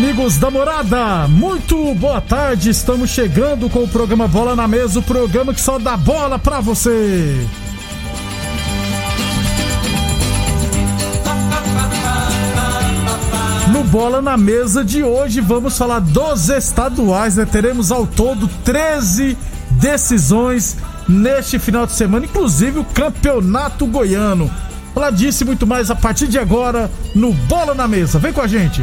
Amigos da morada, muito boa tarde. Estamos chegando com o programa Bola na Mesa o programa que só dá bola pra você. No Bola na Mesa de hoje vamos falar dos estaduais, né? Teremos ao todo 13 decisões neste final de semana, inclusive o Campeonato Goiano. Falar disso e muito mais a partir de agora no Bola na Mesa. Vem com a gente.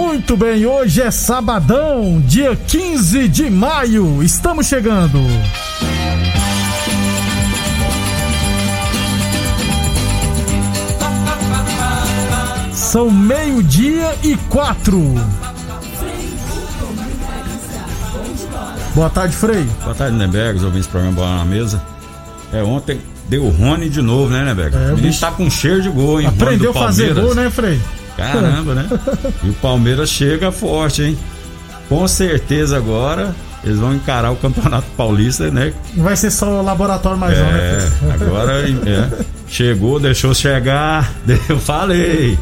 Muito bem, hoje é sabadão, dia 15 de maio. Estamos chegando. São meio-dia e quatro. Boa tarde, Frei. Boa tarde, Neberg, os ouvintes do programa Bola na Mesa. É, ontem deu Rony de novo, né, Neberg? É, o bicho- tá com cheiro de gol, hein? Aprendeu a fazer gol, né, Frei? Caramba, né? E o Palmeiras chega forte, hein? Com certeza agora eles vão encarar o Campeonato Paulista, né? Não vai ser só o laboratório mais não, né? É, agora é, chegou, deixou chegar. Eu falei.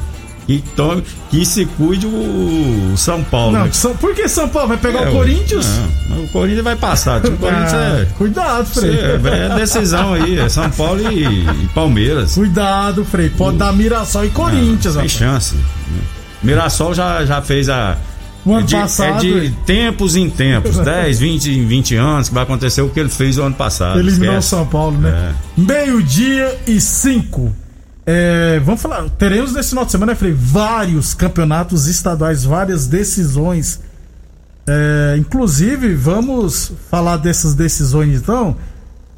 Que, tome, que se cuide o São Paulo. Não, né? São- por que São Paulo vai pegar É, o Corinthians? Não, o Corinthians vai passar. O Corinthians Ah, é. Cuidado, Frei. É, é decisão aí, é São Paulo e, e Palmeiras. Cuidado, Frei. Pode dar Mirassol e Corinthians, Não, sem chance. Mirassol já, já fez a. O ano é de, passado- é de tempos em tempos, 10, 20, 20 anos, que vai acontecer o que ele fez o ano passado. Eliminou o. São Paulo, né? Meio-dia e cinco. É, vamos falar, teremos nesse final de semana, né, Frei, vários campeonatos estaduais, várias decisões. É, inclusive, vamos falar dessas decisões então.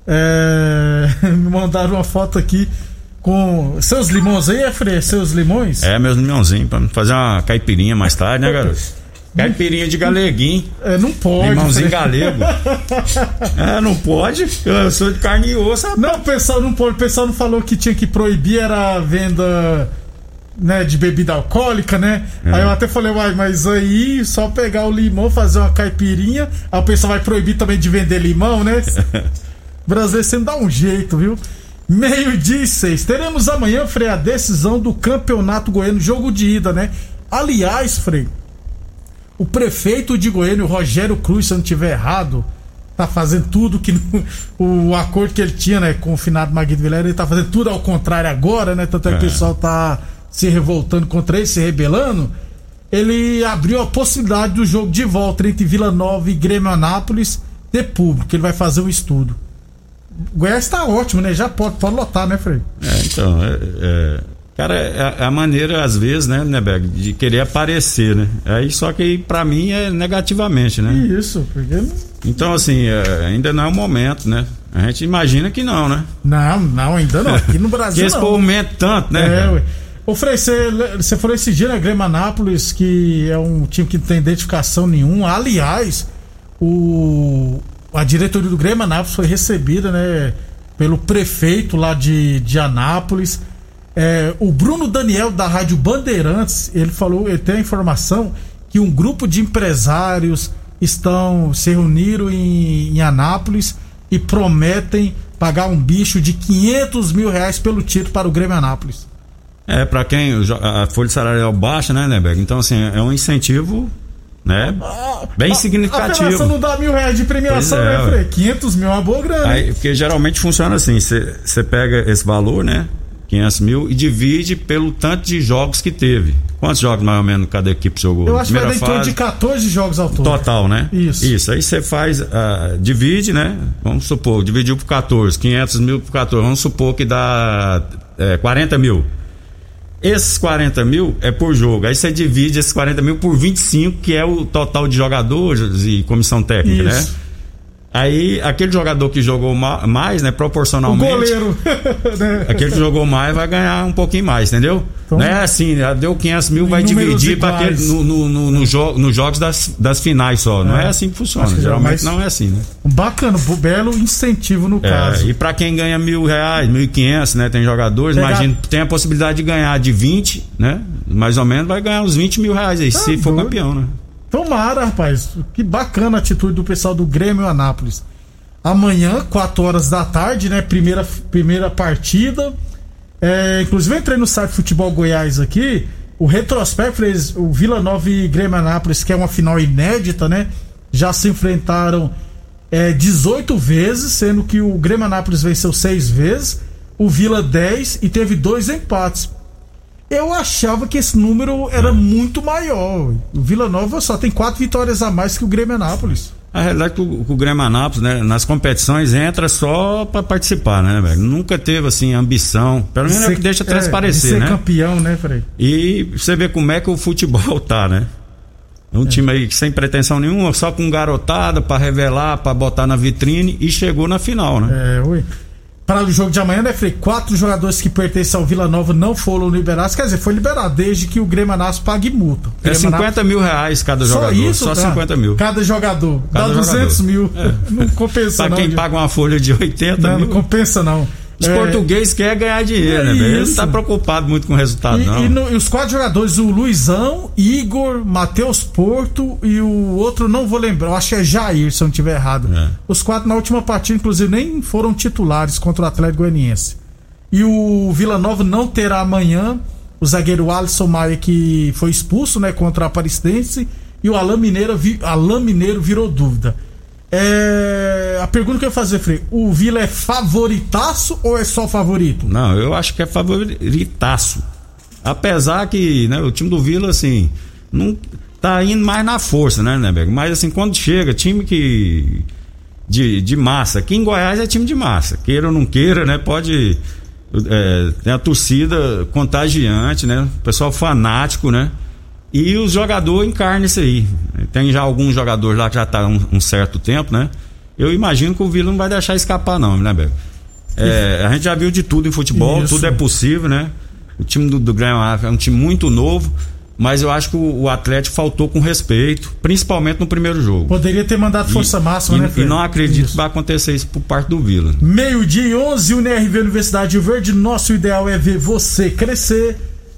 É, me mandaram uma foto aqui com seus limões aí, é, Frei? Seus limões? É, meus limãozinhos, pra fazer uma caipirinha mais tarde, né, garoto? Caipirinha de galeguinho. É, não pode. Limãozinho galego. É, não pode. Eu sou de carne e osso. rapaz. Não, o pessoal não pode. O pessoal não falou que tinha que proibir era a venda né, de bebida alcoólica, né? É. Aí eu até falei, uai, mas aí só pegar o limão, fazer uma caipirinha, aí o pessoal vai proibir também de vender limão, né? Brasileiro sempre dá um jeito, viu? Meio-dia e seis. Teremos amanhã, Frei, a decisão do Campeonato Goiano, jogo de ida, né? Aliás, Frei, o prefeito de Goiânia, o Rogério Cruz, se eu não estiver errado, tá fazendo tudo que o acordo que ele tinha, né, com o finado Maguito Vilela, ele tá fazendo tudo ao contrário agora, né? Tanto é que o É. pessoal tá se revoltando contra ele, se rebelando. Ele abriu a possibilidade do jogo de volta entre Vila Nova e Grêmio Anápolis ter público, ele vai fazer um estudo. O Goiás tá ótimo, né? Já pode, pode lotar, né, Frei? É, então, é, é- cara, é a- é maneira, às vezes, né, Neberg, de querer aparecer, né? Aí, só que pra mim é negativamente, né? Isso, porque. Então, assim, é, ainda não é o momento, né? A gente imagina que não, né? Não, não, ainda não. Aqui no Que Brasil. esse não. povo mente tanto, né? É, ué. Ô, Frei, você falou esse dia, né? Grêmio Anápolis, que é um time que não tem identificação nenhuma. Aliás, o, a diretoria do Grêmio Anápolis foi recebida, né? Pelo prefeito lá de, de Anápolis. É, o Bruno Daniel, da Rádio Bandeirantes, ele falou, ele tem a informação que um grupo de empresários estão se reuniram em, em Anápolis e prometem pagar um bicho de 500 mil reais pelo título para o Grêmio Anápolis. É, pra quem a folha salarial baixa, né, Neberg? Então, assim, é um incentivo né? Bem A significativo. federação não dá mil reais de premiação, Pois é, né, ué. Frei? 500 mil é uma boa grana. Aí, porque geralmente funciona assim: você pega esse valor, né? 500 mil e divide pelo tanto de jogos que teve. Quantos jogos mais ou menos cada equipe jogou? Eu acho que vai Primeira torno fase, de 14 jogos ao todo. Total, né? Isso. Isso. Aí você faz, ah, divide, né? Vamos supor, dividiu por 14, 500 mil por 14, vamos supor que dá é, 40 mil. Esses 40 mil é por jogo. Aí você divide esses 40 mil por 25, que é o total de jogadores e comissão técnica, Isso. né? Aí aquele jogador que jogou ma- mais, né? O Proporcionalmente. goleiro. né? Aquele que jogou mais vai ganhar um pouquinho mais, entendeu? Então- não é assim, já deu 500 mil, vai dividir para aquele, no, no, no, no jo- nos jogos das, das finais só. Não É. é assim que funciona. Que Geralmente não é assim, né? Um bacana, um belo incentivo no É, caso. e para quem ganha mil reais, mil e quinhentos, né? Tem jogadores, Pegar- imagina, tem a possibilidade de ganhar de 20, né? Mais ou menos vai ganhar uns 20 mil reais aí, se for doido. campeão, né? Tomara, rapaz. Que bacana a atitude do pessoal do Grêmio Anápolis. Amanhã, 4 horas da tarde, né? Primeira, primeira partida. É, inclusive, eu entrei no site Futebol Goiás aqui. O retrospecto, o Vila Nova e Grêmio Anápolis, que é uma final inédita, né? Já se enfrentaram é, 18 vezes, sendo que o Grêmio Anápolis venceu 6 vezes, o Vila 10 e teve dois empates. Eu achava que esse número era muito maior. O Vila Nova só tem quatro vitórias a mais que o Grêmio Anápolis. A realidade é que o, o Grêmio Anápolis, né, nas competições entra só para participar, né, velho? Nunca teve assim ambição, pelo menos é o que deixa é, transparecer, de ser né? campeão, né, Frei? E você vê como é que o futebol tá, né? É um time aí sem pretensão nenhuma, só com garotada pra revelar, pra botar na vitrine e chegou na final, né? É, ui. Para o jogo de amanhã, né, Frei? Quatro jogadores que pertencem ao Vila Nova não foram liberados. Quer dizer, foi liberado desde que o Grêmio Anápolis pague multa. É, Grêmio 50 mil reais cada Só jogador. isso? só tá? 50 mil. Cada jogador. Cada Dá 200 jogador. mil. Não compensa, Pra não. quem gente. paga uma folha de 80 Não, mil. não compensa, não. Os É, portugueses querem ganhar dinheiro, É né? Ele não isso. tá preocupado muito com o resultado, E, não. e no- e os quatro jogadores, o Luizão, Igor, Matheus Porto e o outro, não vou lembrar, eu acho que é Jair, se eu não estiver errado. É. Os quatro na última partida, inclusive, nem foram titulares contra o Atlético Goianiense. E o Vila Nova não terá amanhã o zagueiro Alisson Maia, que foi expulso né, contra a Aparecidense, e o Alain Mineiro, Alain Mineiro virou dúvida. É, a pergunta que eu ia fazer, Frei, o Vila é favoritaço ou é só favorito? Não, eu acho que é favoritaço. Apesar que né, o time do Vila, assim, não tá indo mais na força, né, Neberg? Mas assim, quando chega, time que. De, de massa. Aqui em Goiás é time de massa. Queira ou não queira, né? Pode. É, tem a torcida contagiante, né? O pessoal fanático, né? E os jogadores encarnam isso aí. Tem já alguns jogadores lá que já tá um, um certo tempo, né? Eu imagino que o Vila não vai deixar escapar, não, né, Beco? É, a gente já viu de tudo em futebol, Isso. tudo é possível, né? O time do, do Grêmio é um time muito novo, mas eu acho que o, o Atlético faltou com respeito, principalmente no primeiro jogo. Poderia ter mandado força e, máxima, e, né, e não acredito Isso. que vai acontecer isso por parte do Vila. Meio-dia e 11, UNRV Universidade de Verde. Nosso ideal é ver você crescer.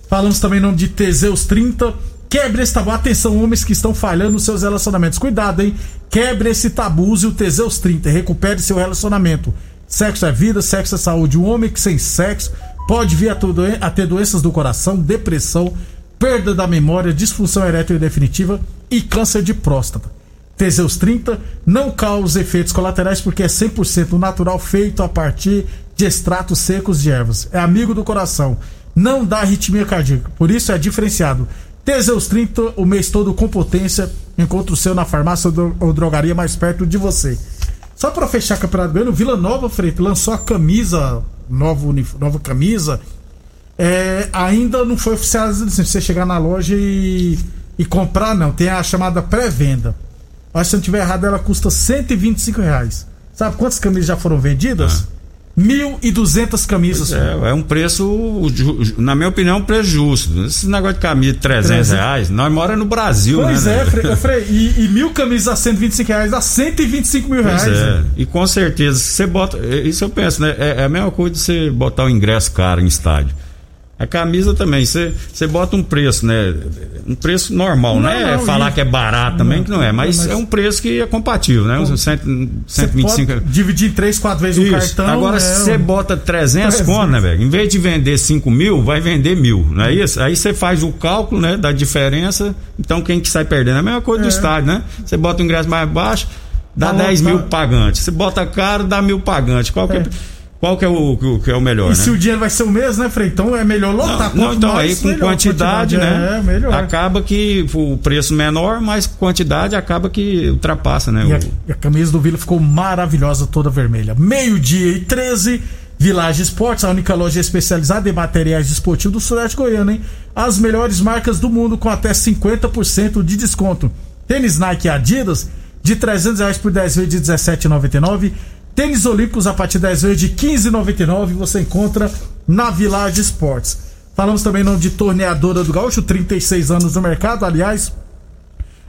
Falamos também em nome de Teseus 30. Quebre esse tabu. Atenção, homens que estão falhando nos seus relacionamentos. Cuidado, hein? Quebre esse tabu. Use o Teseus 30. Recupere seu relacionamento. Sexo é vida, sexo é saúde. Um homem que sem sexo pode vir a ter doenças do coração, depressão, perda da memória, disfunção erétil definitiva e câncer de próstata. Teseus 30 não causa efeitos colaterais porque é 100% natural, feito a partir de extratos secos de ervas. É amigo do coração, não dá arritmia cardíaca, por isso é diferenciado. Teseus 30, o mês todo com potência. Encontre o seu na farmácia ou dro- ou drogaria mais perto de você. Só para fechar o Campeonato o Vila Nova, Freire, lançou a camisa, nova, nova camisa. É, ainda não foi oficializado assim, você chegar na loja e, e comprar, não. Tem a chamada pré-venda. Mas se eu não estiver errado, ela custa 125 reais. Sabe quantas camisas já foram vendidas? 1.200 camisas. É, é um preço, na minha opinião, um preço justo. Esse negócio de camisa de 300 300. reais, nós moramos no Brasil, Pois né? é, né? Frei, e, e mil camisas a 125 reais dá 125 mil Pois reais. é. né? E com certeza, se você bota. é, Isso eu penso, né? É, é a mesma coisa de você botar o ingresso caro em estádio. A camisa também, você bota um preço, né? Um preço normal, Não, né? não, Falar que é barato também, Não, que não é, mas, mas- é um preço que é compatível, né? Uns cento- Você 125 pode dividir três, quatro vezes o Isso. cartão. Agora, é, se você bota 300 300. conto, né, velho? Em vez de vender 5 mil, vai vender mil, não é isso? Aí você faz o cálculo, né, da diferença. Então, quem que sai perdendo? É a mesma coisa do É. estádio, né? Você bota o ingresso mais baixo, dá Tá 10 mil pagantes. Você bota caro, dá mil pagantes. Qual que é, É. qual que é o, que é o melhor, E né? se o dinheiro vai ser o mesmo, né, Frei? Então é melhor lotar. Não, Quanto então mais, aí com melhor. quantidade, né? É, melhor. Acaba que o preço menor, mas quantidade acaba que ultrapassa, né? E a, o- e a camisa do Vila ficou maravilhosa, toda vermelha. Meio-dia e 13, Village Esportes, a única loja especializada em materiais esportivos do Sudeste Goiano, hein? As melhores marcas do mundo com até 50% de desconto. Tênis Nike Adidas de 300 reais por 10 vezes de 17,99. Tênis Olímpicos a partir de 10 vezes de 15,99 você encontra na Village Esportes. Falamos também nome de Torneadora do Gaúcho, 36 anos no mercado, aliás,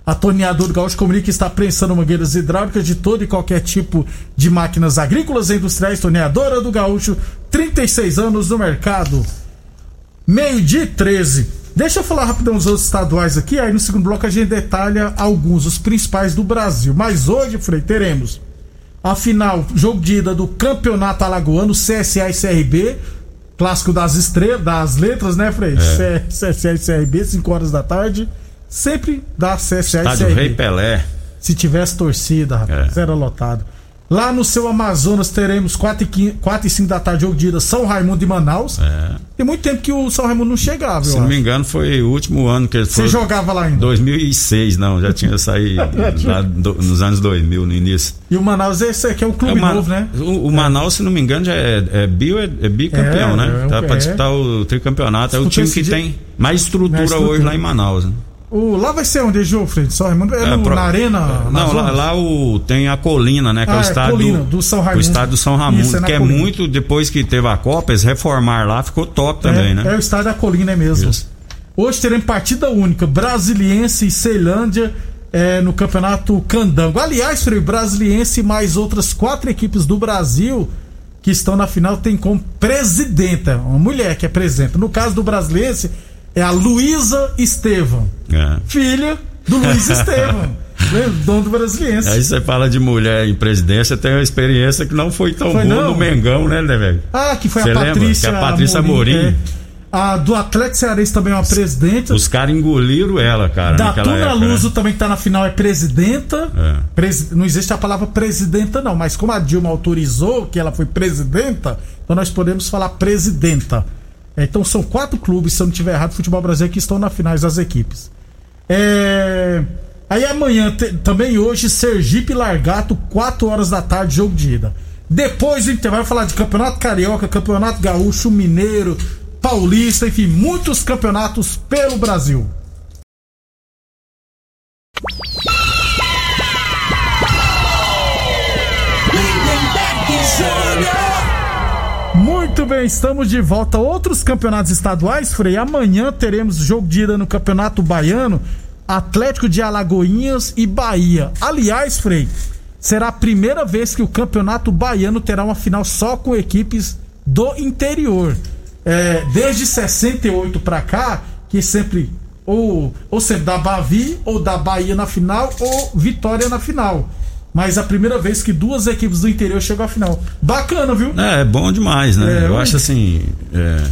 a Torneadora Gaúcho comunica que está prensando mangueiras hidráulicas de todo e qualquer tipo de máquinas agrícolas e industriais. Torneadora do Gaúcho, 36 anos no mercado. Meio-dia e 13. Deixa eu falar rapidão os outros estaduais aqui, aí no segundo bloco a gente detalha alguns, os principais do Brasil. Mas hoje, Frei, teremos a final, jogo de ida do Campeonato Alagoano, CSA e CRB. Clássico das estrelas, das letras, né, Frei? É. CSA e CRB, 5 horas da tarde. Sempre dá CSA e Estádio CRB. Rei Pelé. Se tivesse torcida, rapaz, É. era lotado. Lá no seu Amazonas teremos 4 e, 15, 4 e 5 da tarde, jogo de ida São Raimundo e Manaus. É. Tem muito tempo que o São Raimundo não chegava, eu Se não me acho. engano, foi o último ano que ele Você foi. jogava lá ainda. 2006, não, já tinha saído lá do- nos anos 2000, no início. E o Manaus, esse aqui é um É clube o Ma- novo, né? O, o Manaus, se não me engano, já é, é, bio, é, é bicampeão, É, né? é, Tá é. pra disputar o tricampeonato. É o time que tem mais estrutura, Mais estrutura. hoje lá em Manaus. Né? O, lá vai ser onde, Jô, Fred? São Raimundo? É, É, no- pro- na Arena? Não, lá, lá o, tem a Colina, né? Que é Ah, o é, estádio Colina, do São Raimundo. O estádio do São Raimundo, Isso, é que é Colina. muito, depois que teve a Copa, eles reformaram lá, ficou top também, é, né? é o estádio da Colina, é mesmo. Isso. Hoje teremos partida única, Brasiliense e Ceilândia é, no campeonato Candango. Aliás, Frei, Brasiliense e mais outras quatro equipes do Brasil que estão na final tem como presidenta, uma mulher que é presidenta. No caso do Brasiliense, é a Luísa Estevam, É. filha do Luiz Estevam, lembra? dono do Brasiliense. Aí você fala de mulher em presidência, tem uma experiência que não foi tão Foi boa não? no Mengão, né, né, velho? Ah, que foi a? Patrícia Que a Patrícia Amorim. é. A do Atlético Cearense também é uma presidenta. Os caras engoliram ela, cara, Da Tuna né? Luso também que tá na final é presidenta. É. Presi- Não existe a palavra presidenta, não, mas como a Dilma autorizou que ela foi presidenta, então nós podemos falar presidenta. É, então são quatro clubes, se eu não tiver errado, futebol brasileiro, que estão na finais das equipes. É, Aí amanhã, te- também hoje, Sergipe Largato, 4 horas da tarde, jogo de ida. Depois gente vai falar de Campeonato Carioca, Campeonato Gaúcho, Mineiro, Paulista, enfim, muitos campeonatos pelo Brasil. Bem, estamos de volta. Outros campeonatos estaduais, Frei. Amanhã teremos jogo de ida no Campeonato Baiano, Atlético de Alagoinhas e Bahia. Aliás, Frei, será a primeira vez que o Campeonato Baiano terá uma final só com equipes do interior. É, desde 68 pra cá, que sempre ou, ou sempre da Bavi ou da Bahia na final ou Vitória na final. Mas a primeira vez que duas equipes do interior chegam à final. Bacana, viu? É, é bom demais, né? É, eu mas- acho assim. é,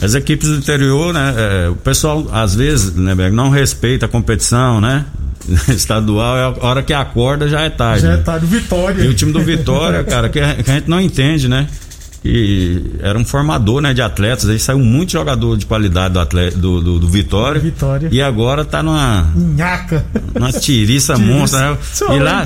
as equipes do interior, né? é, o pessoal, às vezes, né, não respeita a competição, né? Estadual, é a hora que acorda já é tarde. Já né? tá de Vitória. E o time do Vitória, cara, que a, que a gente não entende, né? Que era um formador né, de atletas, aí saiu muito jogador de qualidade do, atleta, do, do, do Vitória. Vitória. E agora tá numa, Nhaca. numa tiriça monstra, né? E lá,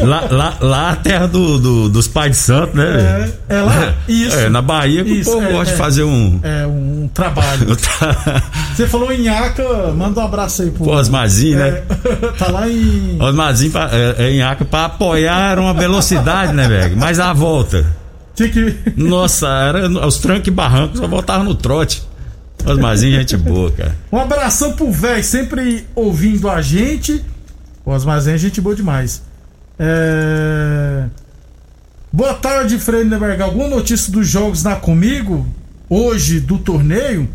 lá, lá, lá a terra do, do- dos pais de santo, né? É, é lá? Isso. É, na Bahia que Isso, o povo é, gosta é. de fazer um. É um trabalho. Você falou em Nhaca, manda um abraço aí pro. Pô, Osmarzinho, né? É, tá lá em. Osmarzinho é, é Acre pra apoiar uma velocidade, né, velho? Mas a volta. Que. Nossa, era os trancos e barrancos, só voltava no trote. Osmarzinho, gente boa, cara. Um abração pro velho, sempre ouvindo a gente. O Osmarzinho é gente boa demais. É... Boa tarde, Frei Lindenberg. Alguma notícia dos jogos na Comigo? hoje do torneio.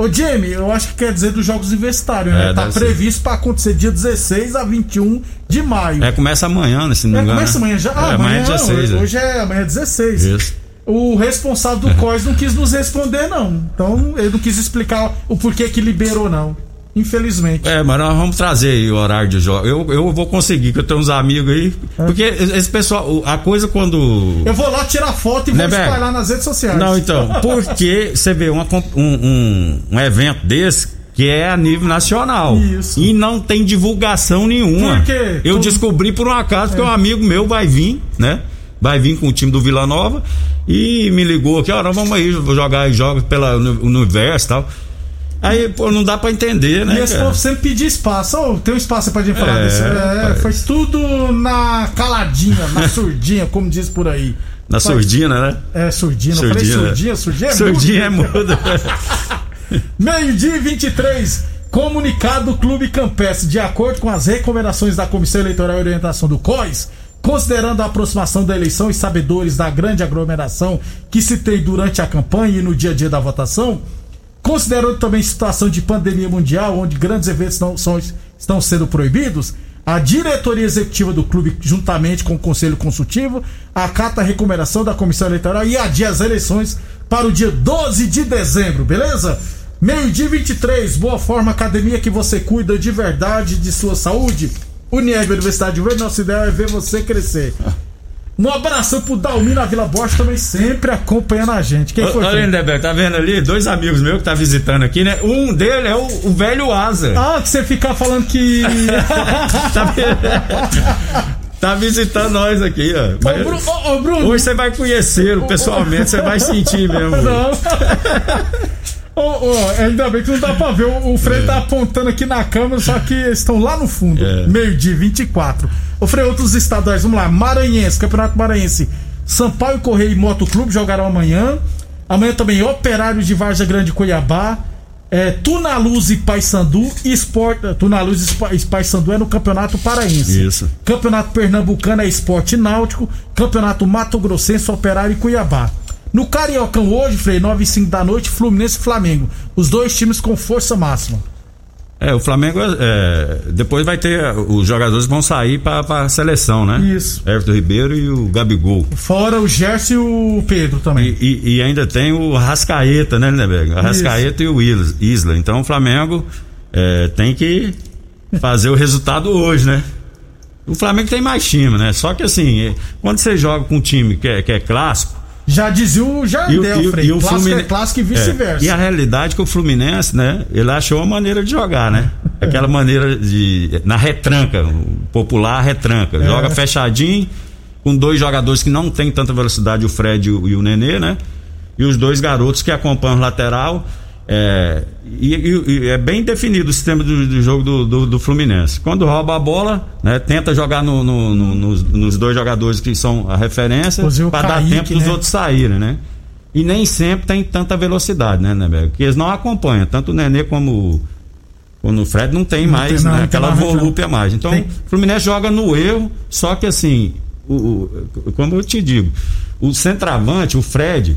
Ô, Jamie, eu acho que quer dizer dos Jogos Universitários, né? É, tá previsto pra acontecer dia 16 a 21 de maio. É, começa amanhã, né? Se não me É, engano. começa amanhã já. Ah, é, amanhã é amanhã, 16. hoje, né? hoje é amanhã é 16. Isso. O responsável do COIS não quis nos responder, não. Então, ele não quis explicar o porquê que liberou, não. Infelizmente. É, mas nós vamos trazer aí o horário de jogo. Eu, eu vou conseguir, que eu tenho uns amigos aí. Porque esse pessoal, a coisa quando. Eu vou lá tirar foto e vou Beck? espalhar nas redes sociais. Não, então, porque você vê uma um, um, um evento desse que é a nível nacional. Isso. E não tem divulgação nenhuma. Por quê? Eu Tu- descobri por um acaso que um amigo meu vai vir, né? Vai vir com o time do Vila Nova e me ligou aqui, ó, nós vamos aí vou jogar jogos pela uni- universo e tal. Aí, pô, não dá pra entender, né? E esse cara? povo sempre pedir espaço. Ô, tem um espaço pra gente falar É, disso. É, foi tudo na caladinha, na surdinha, como diz por aí. Na Faz- surdina, né? É, surdinha. Eu falei Surdina. surdinha, surdinha é Surdinha é mudo. muda. Meio-dia e 23. Comunicado do Clube Campestre. De acordo com as recomendações da Comissão Eleitoral e Orientação do COIS, considerando a aproximação da eleição e sabedores da grande aglomeração que se tem durante a campanha e no dia a dia da votação, considerando também situação de pandemia mundial, onde grandes eventos não são, estão sendo proibidos, a diretoria executiva do clube, juntamente com o conselho consultivo, acata a recomendação da comissão eleitoral e adia as eleições para o dia 12 de dezembro, beleza? Meio-dia e 23, Boa Forma Academia que você cuida de verdade de sua saúde. Unieg Universidade de Verde, nossa ideia é ver você crescer. Um abração pro Dalmir na Vila Bosch também sempre acompanhando a gente. Quem foi? Olha, Fred? Lindeberg, tá vendo ali? Dois amigos meus que tá visitando aqui, né? Um dele é o, o velho Asa. Ah, que você ficar falando que. Tá, tá visitando nós aqui, ó. Ô, Mas Bru- ô, ô, Bruno! Hoje você vai conhecê-lo pessoalmente, você vai sentir mesmo. Não. Ô, ô, ainda bem que não dá pra ver. O o Frei tá apontando aqui na câmera, só que eles estão lá no fundo. É. Meio-dia 24. Ô, Frei, outros estaduais, vamos lá. Maranhense, Campeonato Maranhense. Sampaio Correia e Moto Clube jogarão amanhã. Amanhã também Operário de Varja Grande e Cuiabá. É, Tunaluz e Paysandu. Sport, Tunaluz e e Paysandu é no Campeonato Paraense. Isso. Campeonato Pernambucano é Esporte Náutico. Campeonato Mato Grossense, Operário e Cuiabá. No Cariocão hoje, Frei, 9 e 5 da noite, Fluminense e Flamengo. Os dois times com força máxima. É, o Flamengo é, depois vai ter. Os jogadores vão sair pra, pra seleção, né? Isso. Everton Ribeiro e o Gabigol. Fora o Gerson e o Pedro também. E, e- e ainda tem o Rascaeta, né, Lindeberg? O Rascaeta e o Is- Isla. Então o Flamengo é, tem que fazer o resultado hoje, né? O Flamengo tem mais time, né? Só que assim, é, quando você joga com um time que é, que é clássico. Já dizia o o, Jardel, e o- Frei. e o clássico Fluminense. é clássico e É, vice-versa. e a realidade é que o Fluminense, né? Ele achou uma maneira de jogar, né? Aquela maneira de. Na retranca, popular retranca. É. Joga fechadinho, com dois jogadores que não tem tanta velocidade, o Fred e o, e o Nenê, né? E os dois garotos que acompanham o lateral. É, e, e- e é bem definido o sistema do, do jogo do, do- do Fluminense. Quando rouba a bola, né, tenta jogar no- no- no- nos, nos dois jogadores que são a referência para dar tempo dos né? outros saírem, né? E nem sempre tem tanta velocidade, né, Neberg? Porque eles não acompanham. Tanto o Nenê como, o- como o Fred não tem Não mais tem, não, né, não aquela volúpia mais. Então, Tem. o Fluminense joga no erro, só que assim, o, o- como eu te digo, o centroavante, o Fred,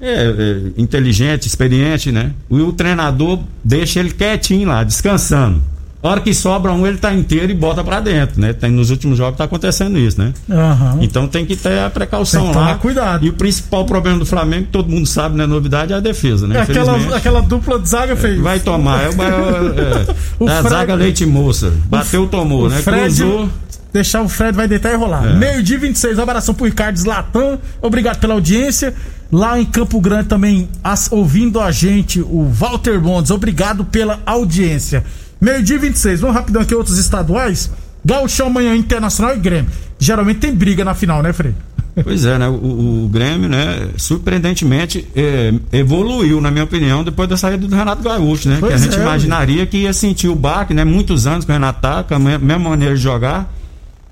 é, é inteligente, experiente, né? E o treinador deixa ele quietinho lá, descansando. A hora que sobra um, ele tá inteiro e bota pra dentro, né? Tem, nos últimos jogos tá acontecendo isso, né? Aham. Então tem que ter a precaução Tem que lá. tomar cuidado. E o principal problema do Flamengo, que todo mundo sabe, né? Novidade é a defesa, né? É aquela, aquela dupla de zaga, Frei. Vai tomar. É, o maior, é, O é a Fred- zaga leite moça. Bateu, tomou, o né? Fred- Cruzou. Deixar o Fred vai deitar e rolar. É. Meio-dia 26, um abração pro Ricardo Zlatan. Obrigado pela audiência. Lá em Campo Grande também, as- ouvindo a gente, o Walter Bondes. Obrigado pela audiência. Meio-dia 26, vamos rapidão aqui, outros estaduais. Gauchão amanhã, Internacional e Grêmio. Geralmente tem briga na final, né, Frei? Pois é, né? O, o Grêmio, né? Surpreendentemente é, evoluiu, na minha opinião, depois da saída do Renato Gaúcho, né? Pois que a gente é, imaginaria que ia sentir o baque, né? Muitos anos que o Renato tá, com a me- mesma maneira de jogar.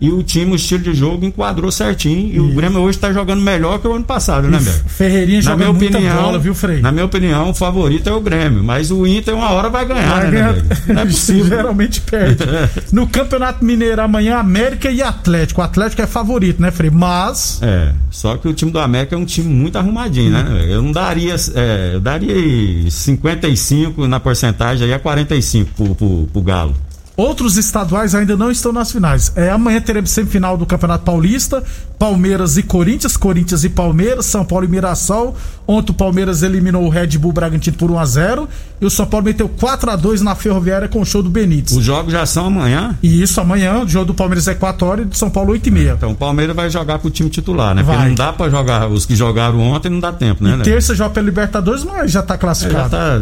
E o time, o estilo de jogo enquadrou certinho. E o Grêmio hoje está jogando melhor que o ano passado, né, Beto? Ferreirinha Na joga minha muita opinião, bola, viu, Frei? Na minha opinião, o favorito é o Grêmio, mas o Inter uma hora vai ganhar, Vai né, ganhar- Beto? Não é possível. Geralmente perde. No Campeonato Mineiro amanhã, América e Atlético. O Atlético é favorito, né, Frei? Mas. É, só que o time do América é um time muito arrumadinho, né? Eu não daria, é, eu daria aí 55 na porcentagem aí a 45 pro, pro, pro Galo. Outros estaduais ainda não estão nas finais. É, amanhã teremos semifinal do Campeonato Paulista, Palmeiras e Corinthians, Corinthians e Palmeiras, São Paulo e Mirassol. Ontem o Palmeiras eliminou o Red Bull Bragantino por 1 a 0 e o São Paulo meteu 4 a 2 na Ferroviária com o show do Benítez. Os jogos já são amanhã. E isso amanhã, o jogo do Palmeiras é 4 horas e do São Paulo 8 e meia. Então o Palmeiras vai jogar pro time titular, né? Vai. Porque não dá pra jogar os que jogaram ontem, não dá tempo, né? né? Terça joga pela Libertadores, mas já tá É, já classificado. tá,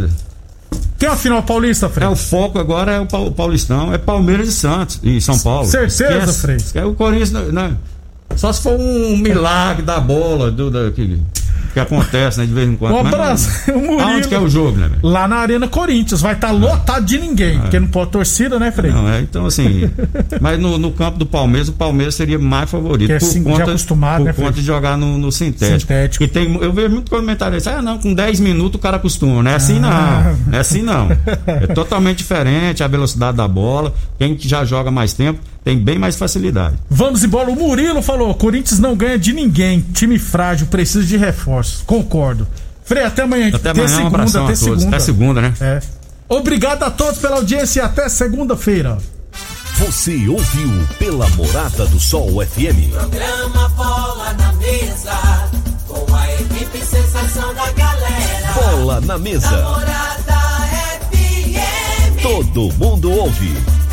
Tem uma final paulista, é, Fred? o foco agora é o Pau- Paulistão, é Palmeiras e Santos e São Paulo. Certeza, Esquece- Frei? esquece o Corinthians, né? Só se for um milagre da bola, do, da, que, acontece, né? De vez em quando. Um Mas não- abraço, o Murilo. Aonde que é o jogo, né? velho? Lá na Arena Corinthians. Vai estar lotado de ninguém, porque não pode torcida, né, Frei? Não, é, então assim. mas no, no campo do Palmeiras, o Palmeiras seria mais favorito. É por sim- de conta, acostumado, por né, conta de jogar no, no sintético. Sintético. E tem, eu vejo muito comentário assim, ah, não, com 10 minutos o cara acostuma. Não é assim Ah. não. Não é assim não. É totalmente diferente a velocidade da bola. Quem que já joga mais tempo tem bem mais facilidade. Vamos embora. O Murilo falou: Corinthians não ganha de ninguém. Time frágil, precisa de reforços. Concordo. Frei, até amanhã. Até Até amanhã, um segunda, abração a até todos. segunda. Até segunda, né? É. Obrigado a todos pela audiência e até segunda-feira. Você ouviu pela Morada do Sol FM. Programa Bola na Mesa, com a equipe sensação da galera. Bola na mesa. Morada FM. Todo mundo ouve.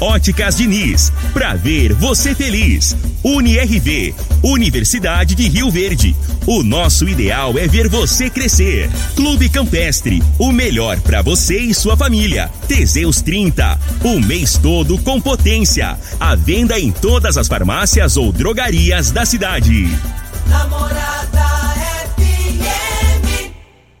Óticas Diniz, pra ver você feliz. UniRV, Universidade de Rio Verde. O nosso ideal é ver você crescer. Clube Campestre, o melhor pra você e sua família. Teseus 30, o mês todo com potência. A venda em todas as farmácias ou drogarias da cidade. Namorada